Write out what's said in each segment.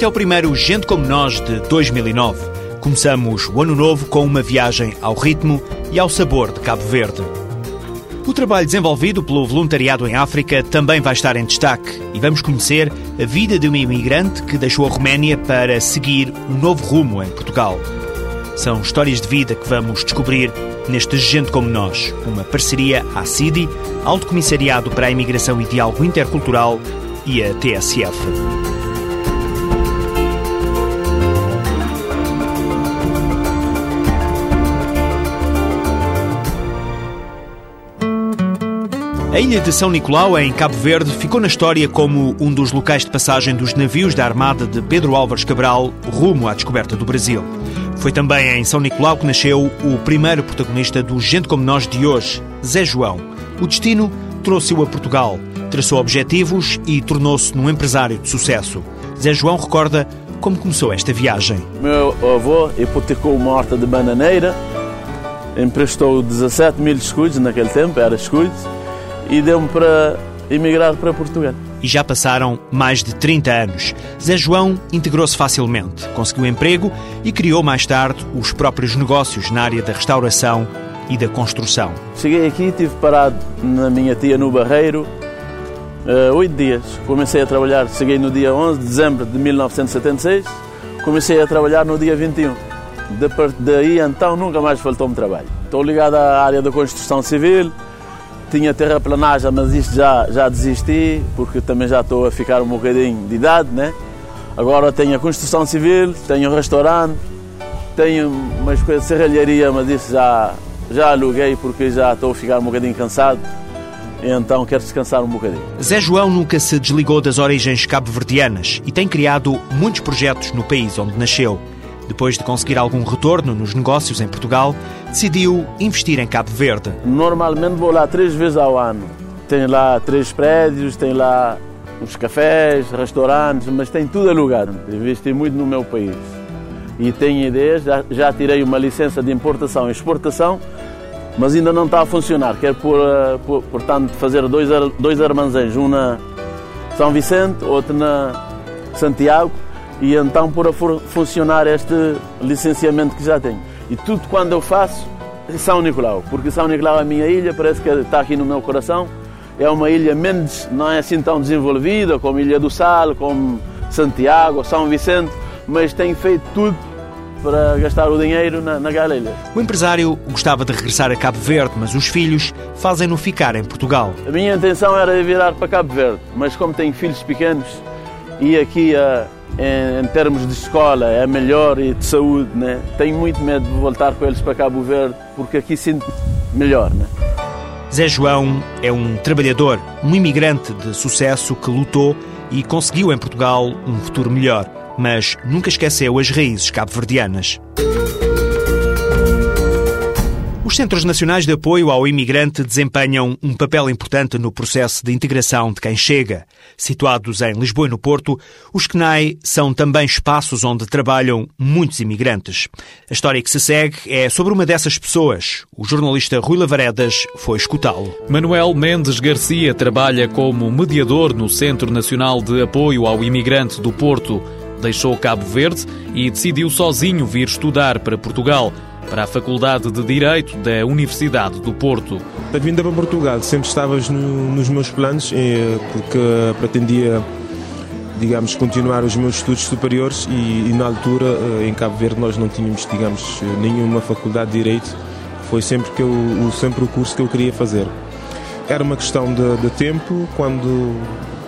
Este é o primeiro Gente Como Nós de 2009. Começamos o ano novo com uma viagem ao ritmo e ao sabor de Cabo Verde. O trabalho desenvolvido pelo voluntariado em África também vai estar em destaque e vamos conhecer a vida de uma imigrante que deixou a Roménia para seguir um novo rumo em Portugal. São histórias de vida que vamos descobrir neste Gente Como Nós, uma parceria à CIDI, Alto Comissariado para a Imigração e Diálogo Intercultural e a TSF. A ilha de São Nicolau, em Cabo Verde, ficou na história como um dos locais de passagem dos navios da armada de Pedro Álvares Cabral rumo à descoberta do Brasil. Foi também em São Nicolau que nasceu o primeiro protagonista do Gente Como Nós de hoje, Zé João. O destino trouxe-o a Portugal, traçou objetivos e tornou-se num empresário de sucesso. Zé João recorda como começou esta viagem. Meu avô hipotecou uma horta de bananeira, emprestou 17 mil escudos naquele tempo, era escudos, e deu-me para emigrar para Portugal. E já passaram mais de 30 anos. Zé João integrou-se facilmente, conseguiu emprego e criou mais tarde os próprios negócios na área da restauração e da construção. Cheguei aqui, estive parado na minha tia no Barreiro uh, oito dias. Comecei a trabalhar, cheguei no dia 11 de dezembro de 1976, comecei a trabalhar no dia 21. De daí então nunca mais faltou-me trabalho. Estou ligado à área da construção civil, tinha terraplanagem, mas isto já, já desisti, porque também já estou a ficar um bocadinho de idade, né? Agora tenho a construção civil, tenho um restaurante, tenho umas coisas de serralharia, mas isso já, já aluguei porque já estou a ficar um bocadinho cansado. Então quero descansar um bocadinho. Zé João nunca se desligou das origens cabo-verdianas e tem criado muitos projetos no país onde nasceu. Depois de conseguir algum retorno nos negócios em Portugal, decidiu investir em Cabo Verde. Normalmente vou lá três vezes ao ano. Tem lá três prédios, tem lá uns cafés, restaurantes, mas tem tudo alugado. Investi muito no meu país. E tenho ideias, já, já tirei uma licença de importação e exportação, mas ainda não está a funcionar. Quero, por, eh, por, portanto, fazer dois, dois armazéns, um na São Vicente, outro na Santiago, e então por a funcionar este licenciamento que já tenho. E tudo quando eu faço São Nicolau, porque São Nicolau é a minha ilha, parece que está aqui no meu coração. É uma ilha menos, não é assim tão desenvolvida como Ilha do Sal, como Santiago, São Vicente, mas tem feito tudo para gastar o dinheiro na, na. O empresário gostava de regressar a Cabo Verde, mas os filhos fazem-no ficar em Portugal. A minha intenção era virar para Cabo Verde, mas como tenho filhos pequenos e aqui a em, em, termos de escola é melhor e de saúde, né? Tenho muito medo de voltar com eles para Cabo Verde porque aqui sinto melhor, né? Zé João é um trabalhador, um imigrante de sucesso que lutou e conseguiu em Portugal um futuro melhor, mas nunca esqueceu as raízes cabo-verdianas. Os Centros Nacionais de Apoio ao Imigrante desempenham um papel importante no processo de integração de quem chega. Situados em Lisboa e no Porto, os CNAI são também espaços onde trabalham muitos imigrantes. A história que se segue é sobre uma dessas pessoas. O jornalista Rui Lavaredas foi escutá-lo. Manuel Mendes Garcia trabalha como mediador no Centro Nacional de Apoio ao Imigrante do Porto. Deixou Cabo Verde e decidiu sozinho vir estudar para Portugal para a Faculdade de Direito da Universidade do Porto. A vinda para Portugal sempre estavas no, nos meus planos, eh, porque pretendia, digamos, continuar os meus estudos superiores e, e, na altura, eh, em Cabo Verde, nós não tínhamos, digamos, nenhuma faculdade de Direito. Foi sempre, que eu, sempre o curso que eu queria fazer. Era uma questão de, de tempo, quando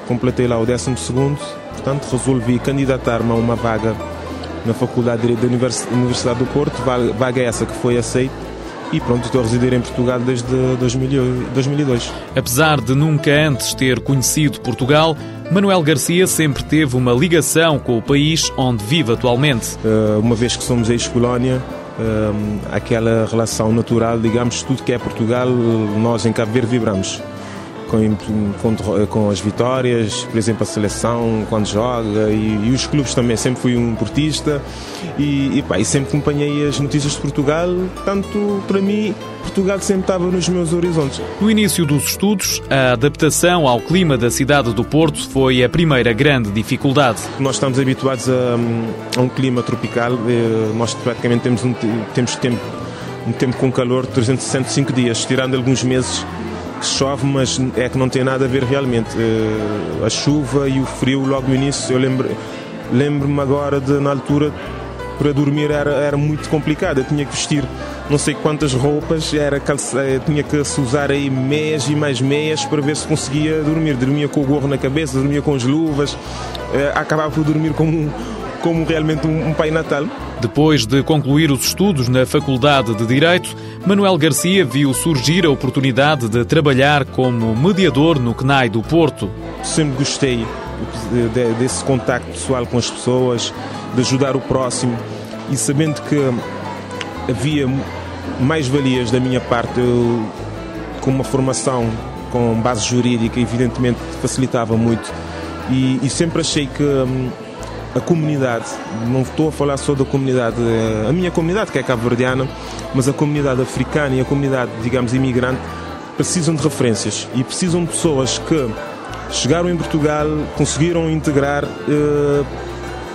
completei lá o 12 segundo, portanto resolvi candidatar-me a uma vaga na Faculdade de Direito da Universidade do Porto, vaga essa que foi aceita e pronto, estou a residir em Portugal desde 2002. Apesar de nunca antes ter conhecido Portugal, Manuel Garcia sempre teve uma ligação com o país onde vive atualmente. Eh, uma vez que somos ex-colónia, eh, aquela relação natural, digamos, tudo que é Portugal, nós em Cabo Verde vibramos. Com, com, com, as vitórias, por exemplo, a seleção quando joga e, e os clubes também. Sempre fui um portista e, e, pá, e sempre acompanhei as notícias de Portugal. Tanto para mim, Portugal sempre estava nos meus horizontes. No início dos estudos, a adaptação ao clima da cidade do Porto foi a primeira grande dificuldade. Nós estamos habituados a, a um clima tropical. Eh, nós praticamente temos, um, temos tempo, um tempo com calor de 365 dias, tirando alguns meses que chove, mas é que não tem nada a ver realmente. Uh, a chuva e o frio logo no início, eu lembro, lembro-me agora de na altura para dormir era, era muito complicado. Eu tinha que vestir não sei quantas roupas, era eh, tinha que se usar aí meias e mais meias para ver se conseguia dormir. Dormia com o gorro na cabeça, dormia com as luvas, uh, acabava por dormir como, como realmente um, um pai natal. Depois de concluir os estudos na Faculdade de Direito, Manuel Garcia viu surgir a oportunidade de trabalhar como mediador no CNAI do Porto. Sempre gostei desse contacto pessoal com as pessoas, de ajudar o próximo e sabendo que havia mais valias da minha parte, eu, com uma formação com base jurídica, evidentemente facilitava muito e, e sempre achei que hum, a comunidade, não estou a falar só da comunidade, eh, a minha comunidade que é cabo-verdiana, mas a comunidade africana e a comunidade, digamos, imigrante, precisam de referências e precisam de pessoas que chegaram em Portugal, conseguiram integrar, eh,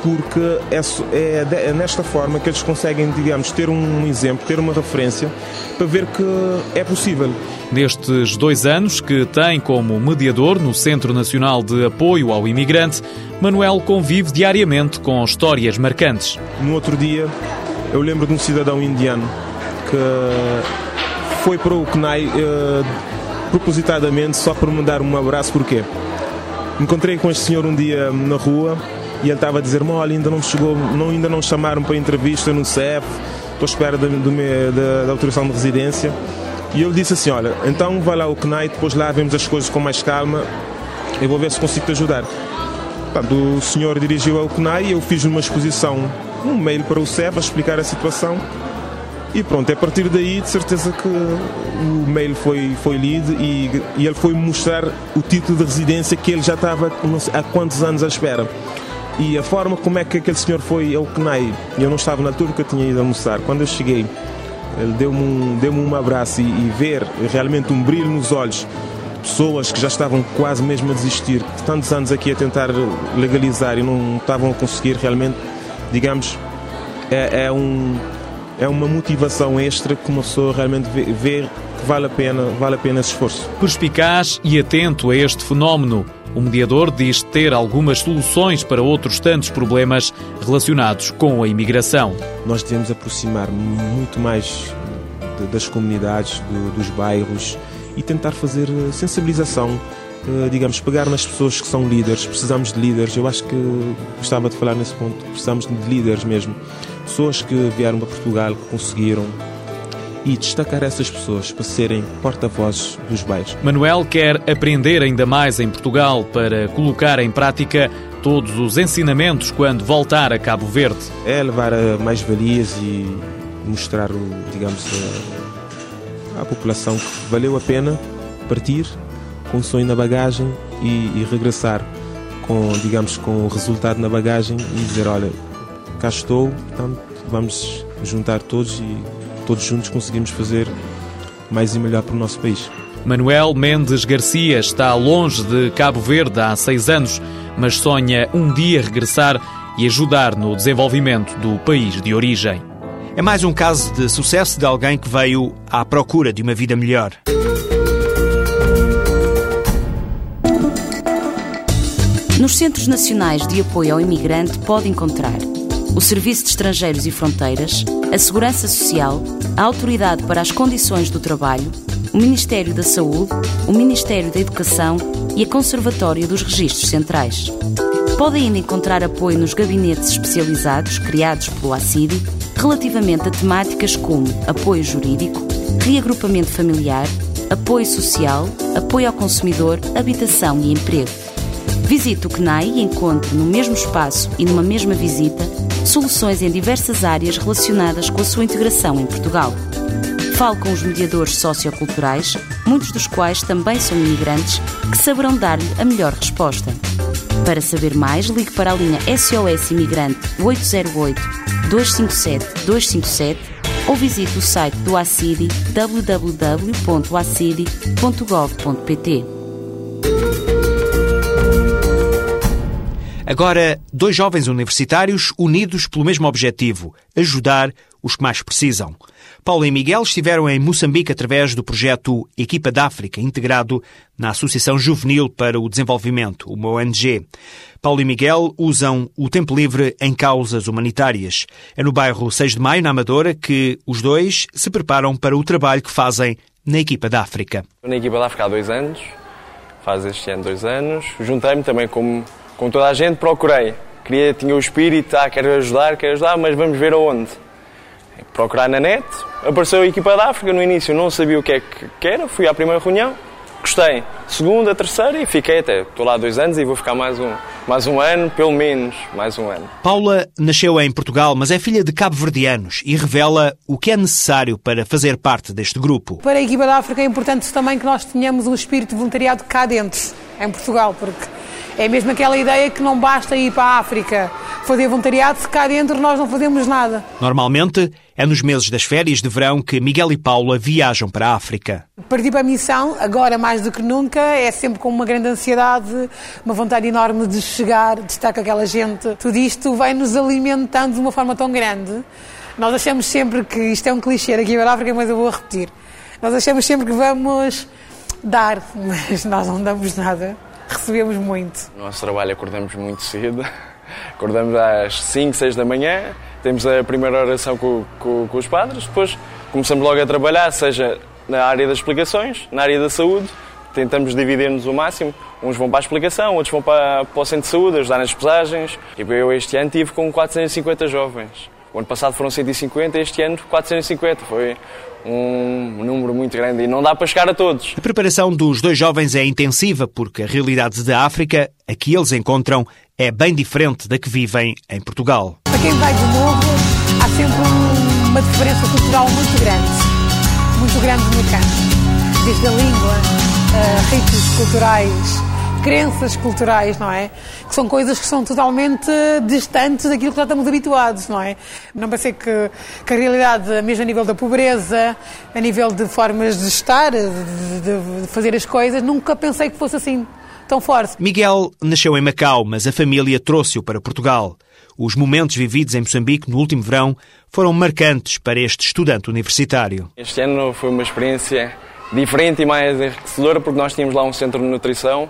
porque é, é, é nesta forma que eles conseguem, digamos, ter um exemplo, ter uma referência para ver que é possível. Nestes dois anos que tem como mediador no Centro Nacional de Apoio ao Imigrante, Manuel convive diariamente com histórias marcantes. No outro dia, eu lembro de um cidadão indiano que foi para o CNAI eh, propositadamente só para me dar um abraço. Porquê? Encontrei com este senhor um dia na rua e ele estava a dizer: Olha, ainda não chegou, não, ainda não chamaram para entrevista no CEF, estou à espera da, da, da autorização de residência. E eu disse assim: Olha, então vai lá ao CNAI, depois lá vemos as coisas com mais calma, eu vou ver se consigo te ajudar. Portanto, o senhor dirigiu ao CNAI, eu fiz uma exposição, um mail para o CEF a explicar a situação. E pronto, é a partir daí, de certeza que o mail foi, foi lido e, e ele foi mostrar o título de residência que ele já estava há quantos anos à espera. E a forma como é que aquele senhor foi ao CNAI, eu não estava na altura que eu tinha ido almoçar. Quando eu cheguei, ele deu-me um, deu um abraço e, e, ver realmente um brilho nos olhos, pessoas que já estavam quase mesmo a desistir, tantos anos aqui a tentar legalizar e não estavam a conseguir realmente, digamos, é, é um, é uma motivação extra que uma pessoa realmente vê, que vale a pena, vale a pena esse esforço. Perspicaz e atento a este fenómeno, o mediador diz ter algumas soluções para outros tantos problemas relacionados com a imigração. Nós devemos aproximar muito mais das comunidades, dos bairros e tentar fazer eh, sensibilização eh, digamos, pegar nas pessoas que são líderes, precisamos de líderes. Eu acho que gostava de falar nesse ponto, precisamos de líderes mesmo. Pessoas que vieram para Portugal, que conseguiram, e destacar essas pessoas para serem porta-vozes dos bairros. Manuel quer aprender ainda mais em Portugal para colocar em prática todos os ensinamentos quando voltar a Cabo Verde. É levar mais valias e mostrar, digamos, à população que valeu a pena partir com o sonho na bagagem e, e regressar com, digamos, com o resultado na bagagem e dizer, olha, cá estou, portanto, vamos juntar todos e todos juntos conseguimos fazer mais e melhor para o nosso país. Manuel Mendes Garcia está longe de Cabo Verde há seis anos, mas sonha um dia regressar e ajudar no desenvolvimento do país de origem. É mais um caso de sucesso de alguém que veio à procura de uma vida melhor. Nos Centros Nacionais de Apoio ao Imigrante pode encontrar o Serviço de Estrangeiros e Fronteiras, a Segurança Social, a Autoridade para as Condições do Trabalho, o Ministério da Saúde, o Ministério da Educação e a Conservatória dos Registros Centrais. Pode ainda encontrar apoio nos gabinetes especializados criados pelo ACIDI relativamente a temáticas como apoio jurídico, reagrupamento familiar, apoio social, apoio ao consumidor, habitação e emprego. Visite o CNAI e encontre no mesmo espaço e numa mesma visita soluções em diversas áreas relacionadas com a sua integração em Portugal. Fale com os mediadores socioculturais, muitos dos quais também são imigrantes, que saberão dar-lhe a melhor resposta. Para saber mais, ligue para a linha SOS Imigrante 808 257 257 ou visite o site do ACIDI www.acidi.gov.pt. Agora, dois jovens universitários unidos pelo mesmo objetivo: ajudar os que mais precisam. Paulo e Miguel estiveram em Moçambique através do projeto Equipa da África, integrado na Associação Juvenil para o Desenvolvimento, uma ONG. Paulo e Miguel usam o tempo livre em causas humanitárias. É no bairro 6 de Maio, na Amadora, que os dois se preparam para o trabalho que fazem na Equipa da África. Na Equipa da África há dois anos, faz este ano dois anos. Juntei-me também com, com toda a gente, procurei. Queria, tinha o espírito, ah, quero ajudar, quero ajudar, mas vamos ver aonde procurar na net, apareceu a equipa da África. No início não sabia o que é que era, fui à primeira reunião, gostei. Segunda, terceira e fiquei até. Estou lá há dois anos e vou ficar mais um, mais um ano, pelo menos mais um ano. Paula nasceu em Portugal, mas é filha de cabo-verdianos e revela o que é necessário para fazer parte deste grupo. Para a equipa da África é importante também que nós tenhamos um espírito de voluntariado cá dentro, em Portugal, porque é mesmo aquela ideia que não basta ir para a África fazer voluntariado se cá dentro nós não fazemos nada. Normalmente é nos meses das férias de verão que Miguel e Paula viajam para a África. Partir para a missão, agora mais do que nunca, é sempre com uma grande ansiedade, uma vontade enorme de chegar, de estar com aquela gente. Tudo isto vai nos alimentando de uma forma tão grande. Nós achamos sempre que isto é um clichê aqui para a África, mas eu vou repetir. Nós achamos sempre que vamos dar, mas nós não damos nada recebemos muito. No nosso trabalho acordamos muito cedo, acordamos às 5, 6 da manhã, temos a primeira oração com, com, com os padres, depois começamos logo a trabalhar, seja na área das explicações, na área da saúde, tentamos dividir-nos o máximo. Uns vão para a explicação, outros vão para, para o centro de saúde, ajudar nas pesagens. Tipo, eu este ano tive com 450 jovens. O ano passado foram 150, este ano 450. Foi um número muito grande e não dá para chegar a todos. A preparação dos dois jovens é intensiva porque a realidade da África, a que eles encontram, é bem diferente da que vivem em Portugal. Para quem vai de novo, há sempre uma diferença cultural muito grande, muito grande no campo. Desde a língua, uh, ritos culturais, crenças culturais, não é? Que são coisas que são totalmente distantes daquilo que já estamos habituados, não é? Não pensei que, que a realidade, mesmo a nível da pobreza, a nível de formas de estar, de, de fazer as coisas, nunca pensei que fosse assim tão forte. Miguel nasceu em Macau, mas a família trouxe-o para Portugal. Os momentos vividos em Moçambique no último verão foram marcantes para este estudante universitário. Este ano foi uma experiência diferente e mais enriquecedora porque nós tínhamos lá um centro de nutrição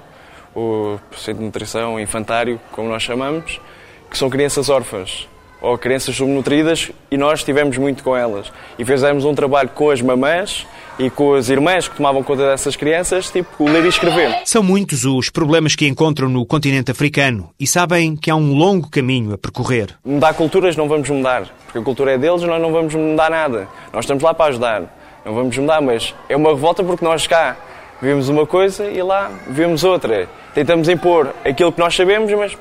o Centro de Nutrição Infantário, como nós chamamos, que são crianças órfãs ou crianças subnutridas e nós estivemos muito com elas. E fizemos um trabalho com as mamães e com as irmãs que tomavam conta dessas crianças, tipo ler e escrever. São muitos os problemas que encontram no continente africano e sabem que há um longo caminho a percorrer. Mudar culturas não vamos mudar, porque a cultura é deles, nós não vamos mudar nada. Nós estamos lá para ajudar. Não vamos mudar, mas é uma revolta porque nós cá vemos uma coisa e lá vemos outra. Tentamos impor aquilo que nós sabemos, mas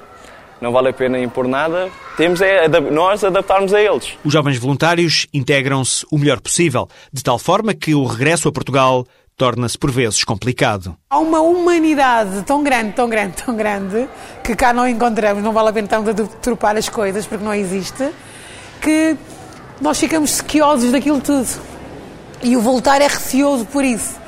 não vale a pena impor nada. Temos é nós adaptarmos a eles. Os jovens voluntários integram-se o melhor possível, de tal forma que o regresso a Portugal torna-se por vezes complicado. Há uma humanidade tão grande, tão grande, tão grande, que cá não encontramos, não vale a pena estarmos a deturpar as coisas, porque não existe, que nós ficamos sequiosos daquilo tudo. E o voltar é receoso por isso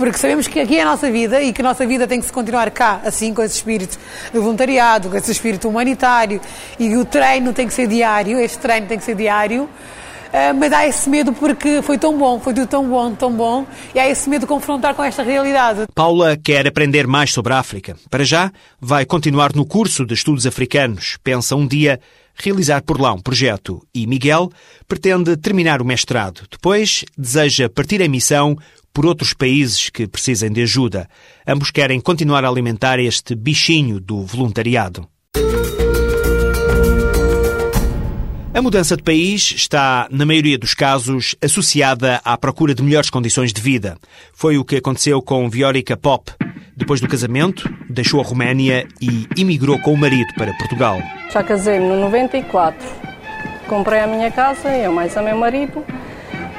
porque sabemos que aqui é a nossa vida e que a nossa vida tem que se continuar cá, assim, com esse espírito de voluntariado, com esse espírito humanitário e o treino tem que ser diário, este treino tem que ser diário. Uh, mas há esse medo porque foi tão bom, foi tudo tão bom, tão bom, e há esse medo de confrontar com esta realidade. Paula quer aprender mais sobre a África. Para já, vai continuar no curso de estudos africanos. Pensa um dia realizar por lá um projeto e Miguel pretende terminar o mestrado. Depois, deseja partir em missão por outros países que precisem de ajuda. Ambos querem continuar a alimentar este bichinho do voluntariado. A mudança de país está, na maioria dos casos, associada à procura de melhores condições de vida. Foi o que aconteceu com Viorica Pop. Depois do casamento, deixou a Roménia e imigrou com o marido para Portugal. Já casei-me no 94. Comprei a minha casa, eu mais o meu marido,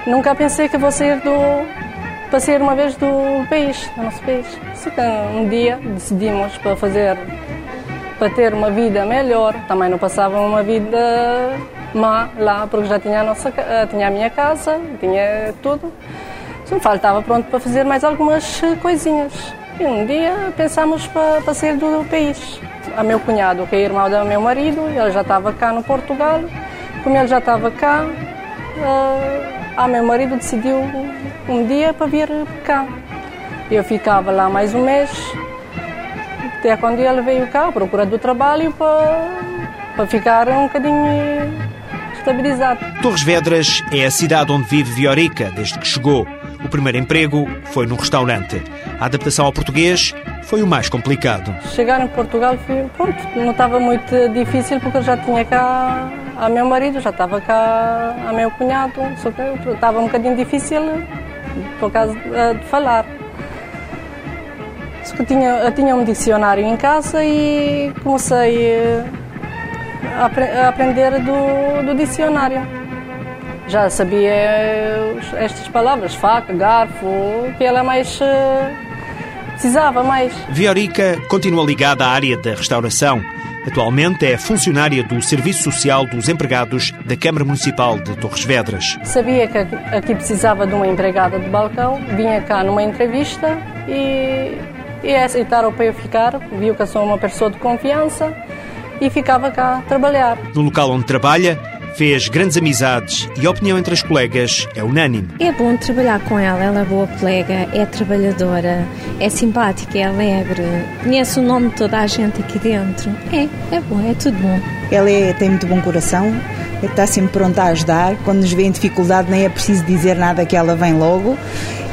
nunca pensei que vou sair do para sair uma vez do país, do nosso país. Só que um dia decidimos para fazer para ter uma vida melhor. Também não passava uma vida má lá, porque já tinha a, nossa, tinha a minha casa, tinha tudo. Só faltava pronto para fazer mais algumas coisinhas. E um dia pensámos para, para sair do país. A meu cunhado, que é irmão do meu marido, ele já estava cá no Portugal. Como ele já estava cá, uh, a meu marido decidiu um dia para vir cá. Eu ficava lá mais um mês, até quando ele veio cá à procura do trabalho para, para ficar um bocadinho estabilizado. Torres Vedras é a cidade onde vive Viorica desde que chegou. O primeiro emprego foi num restaurante. A adaptação ao português foi o mais complicado. Chegar em Portugal foi, pronto, não estava muito difícil porque eu já tinha cá a meu marido, já estava cá a meu cunhado, só que estava um bocadinho difícil por causa de falar. Eu tinha, eu tinha um dicionário em casa e comecei eh, a, aprender do, do dicionário. Já sabia estas palavras, faca, garfo, que ela mais eh, precisava mais. Viorica continua ligada à área da restauração. Atualmente é funcionária do Serviço Social dos Empregados da Câmara Municipal de Torres Vedras. Sabia que aqui precisava de uma empregada de balcão, vinha cá numa entrevista e e aceitaram para eu ficar, viu que eu sou uma pessoa de confiança e ficava cá a trabalhar. No local onde trabalha, fez grandes amizades e a opinião entre as colegas é unânime. É bom trabalhar com ela, ela é boa colega, é trabalhadora, é simpática, é alegre, conhece o nome de toda a gente aqui dentro. É, é bom, é tudo bom. Ela é, tem muito bom coração, está sempre pronta a ajudar. Quando nos vê em dificuldade, nem é preciso dizer nada que ela vem logo.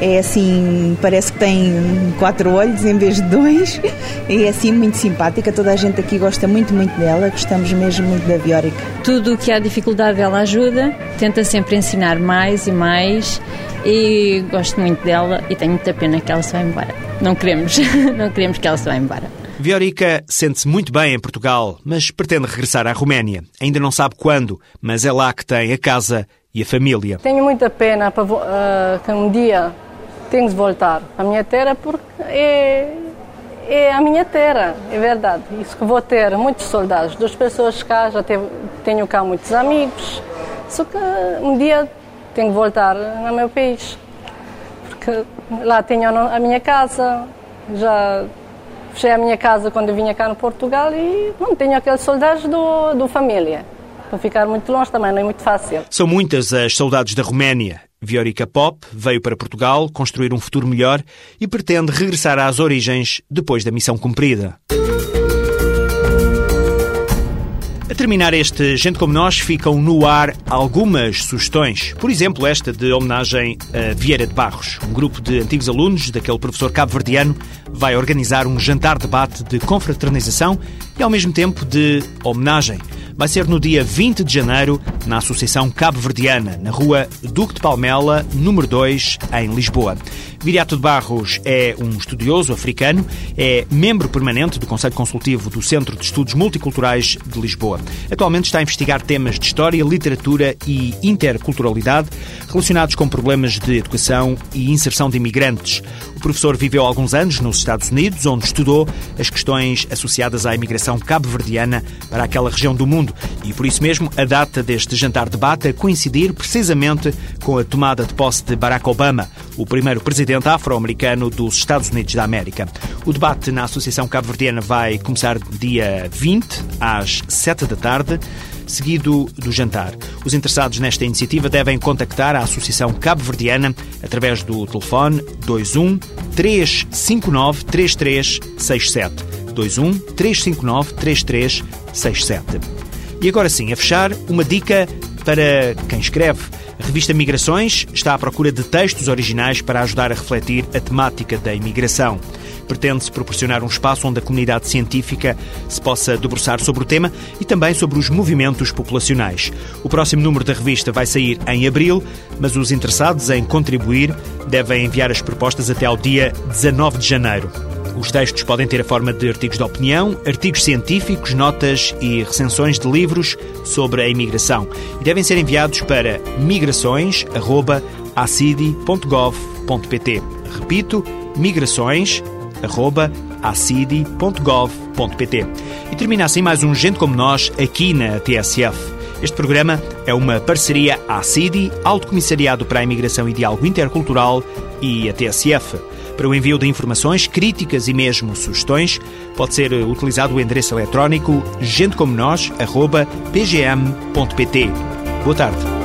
É assim, parece que tem quatro olhos em vez de dois. É assim muito simpática. Toda a gente aqui gosta muito, muito dela. Gostamos mesmo muito da Viórica. Tudo o que há dificuldade ela ajuda. Tenta sempre ensinar mais e mais. E gosto muito dela e tenho muita pena que ela se vá embora. Não queremos, não queremos que ela se vá embora. Viorica sente-se muito bem em Portugal, mas pretende regressar à Roménia. Ainda não sabe quando, mas é lá que tem a casa e a família. Tenho muita pena para, uh, que um dia tenho de voltar à minha terra porque é, é a minha terra, é verdade. Isso que vou ter muitos soldados, duas pessoas cá, já tenho cá muitos amigos. Só que um dia tenho de voltar ao meu país. Porque lá tenho a minha casa, já fechei a minha casa quando vinha cá no Portugal e não tenho aqueles soldados do, do família. Para ficar muito longe também não é muito fácil. São muitas as saudades da Roménia. Viorica Pop veio para Portugal construir um futuro melhor e pretende regressar às origens depois da missão cumprida. A terminar este Gente Como Nós, ficam no ar algumas sugestões. Por exemplo, esta de homenagem a Vieira de Barros. Um grupo de antigos alunos daquele professor cabo-verdiano vai organizar um jantar-debate de confraternização e, ao mesmo tempo, de homenagem vai ser no dia 20 de janeiro, na Associação Cabo-Verdiana, na rua Duque de Palmela, número 2, em Lisboa. Viriato de Barros é um estudioso africano, é membro permanente do Conselho Consultivo do Centro de Estudos Multiculturais de Lisboa. Atualmente está a investigar temas de história, literatura e interculturalidade relacionados com problemas de educação e inserção de imigrantes. O professor viveu alguns anos nos Estados Unidos, onde estudou as questões associadas à imigração cabo-verdiana para aquela região do mundo. E por isso mesmo, a data deste jantar-debate a coincidir precisamente com a tomada de posse de Barack Obama, o primeiro presidente afro-americano dos Estados Unidos da América. O debate na Associação Cabo-Verdiana vai começar dia 20, às 7 da tarde seguido do jantar. Os interessados nesta iniciativa devem contactar a Associação Cabo-Verdiana através do telefone 21 359 3367. 21 359 3367. E agora sim, a fechar, uma dica para quem escreve. A revista Migrações está à procura de textos originais para ajudar a refletir a temática da imigração. Pretende-se proporcionar um espaço onde a comunidade científica se possa debruçar sobre o tema e também sobre os movimentos populacionais. O próximo número da revista vai sair em abril, mas os interessados em contribuir devem enviar as propostas até ao dia 19 de janeiro. Os textos podem ter a forma de artigos de opinião, artigos científicos, notas e recensões de livros sobre a imigração e devem ser enviados para migrações.com acidi.gov.pt. Repito, migrações.acidi.gov.pt. E termina assim mais um Gente Como Nós aqui na TSF. Este programa é uma parceria ACIDI, Alto Comissariado para a Imigração e Diálogo Intercultural e a TSF. Para o envio de informações, críticas e mesmo sugestões, pode ser utilizado o endereço eletrónico gentecomonos.pgm.pt. Boa tarde.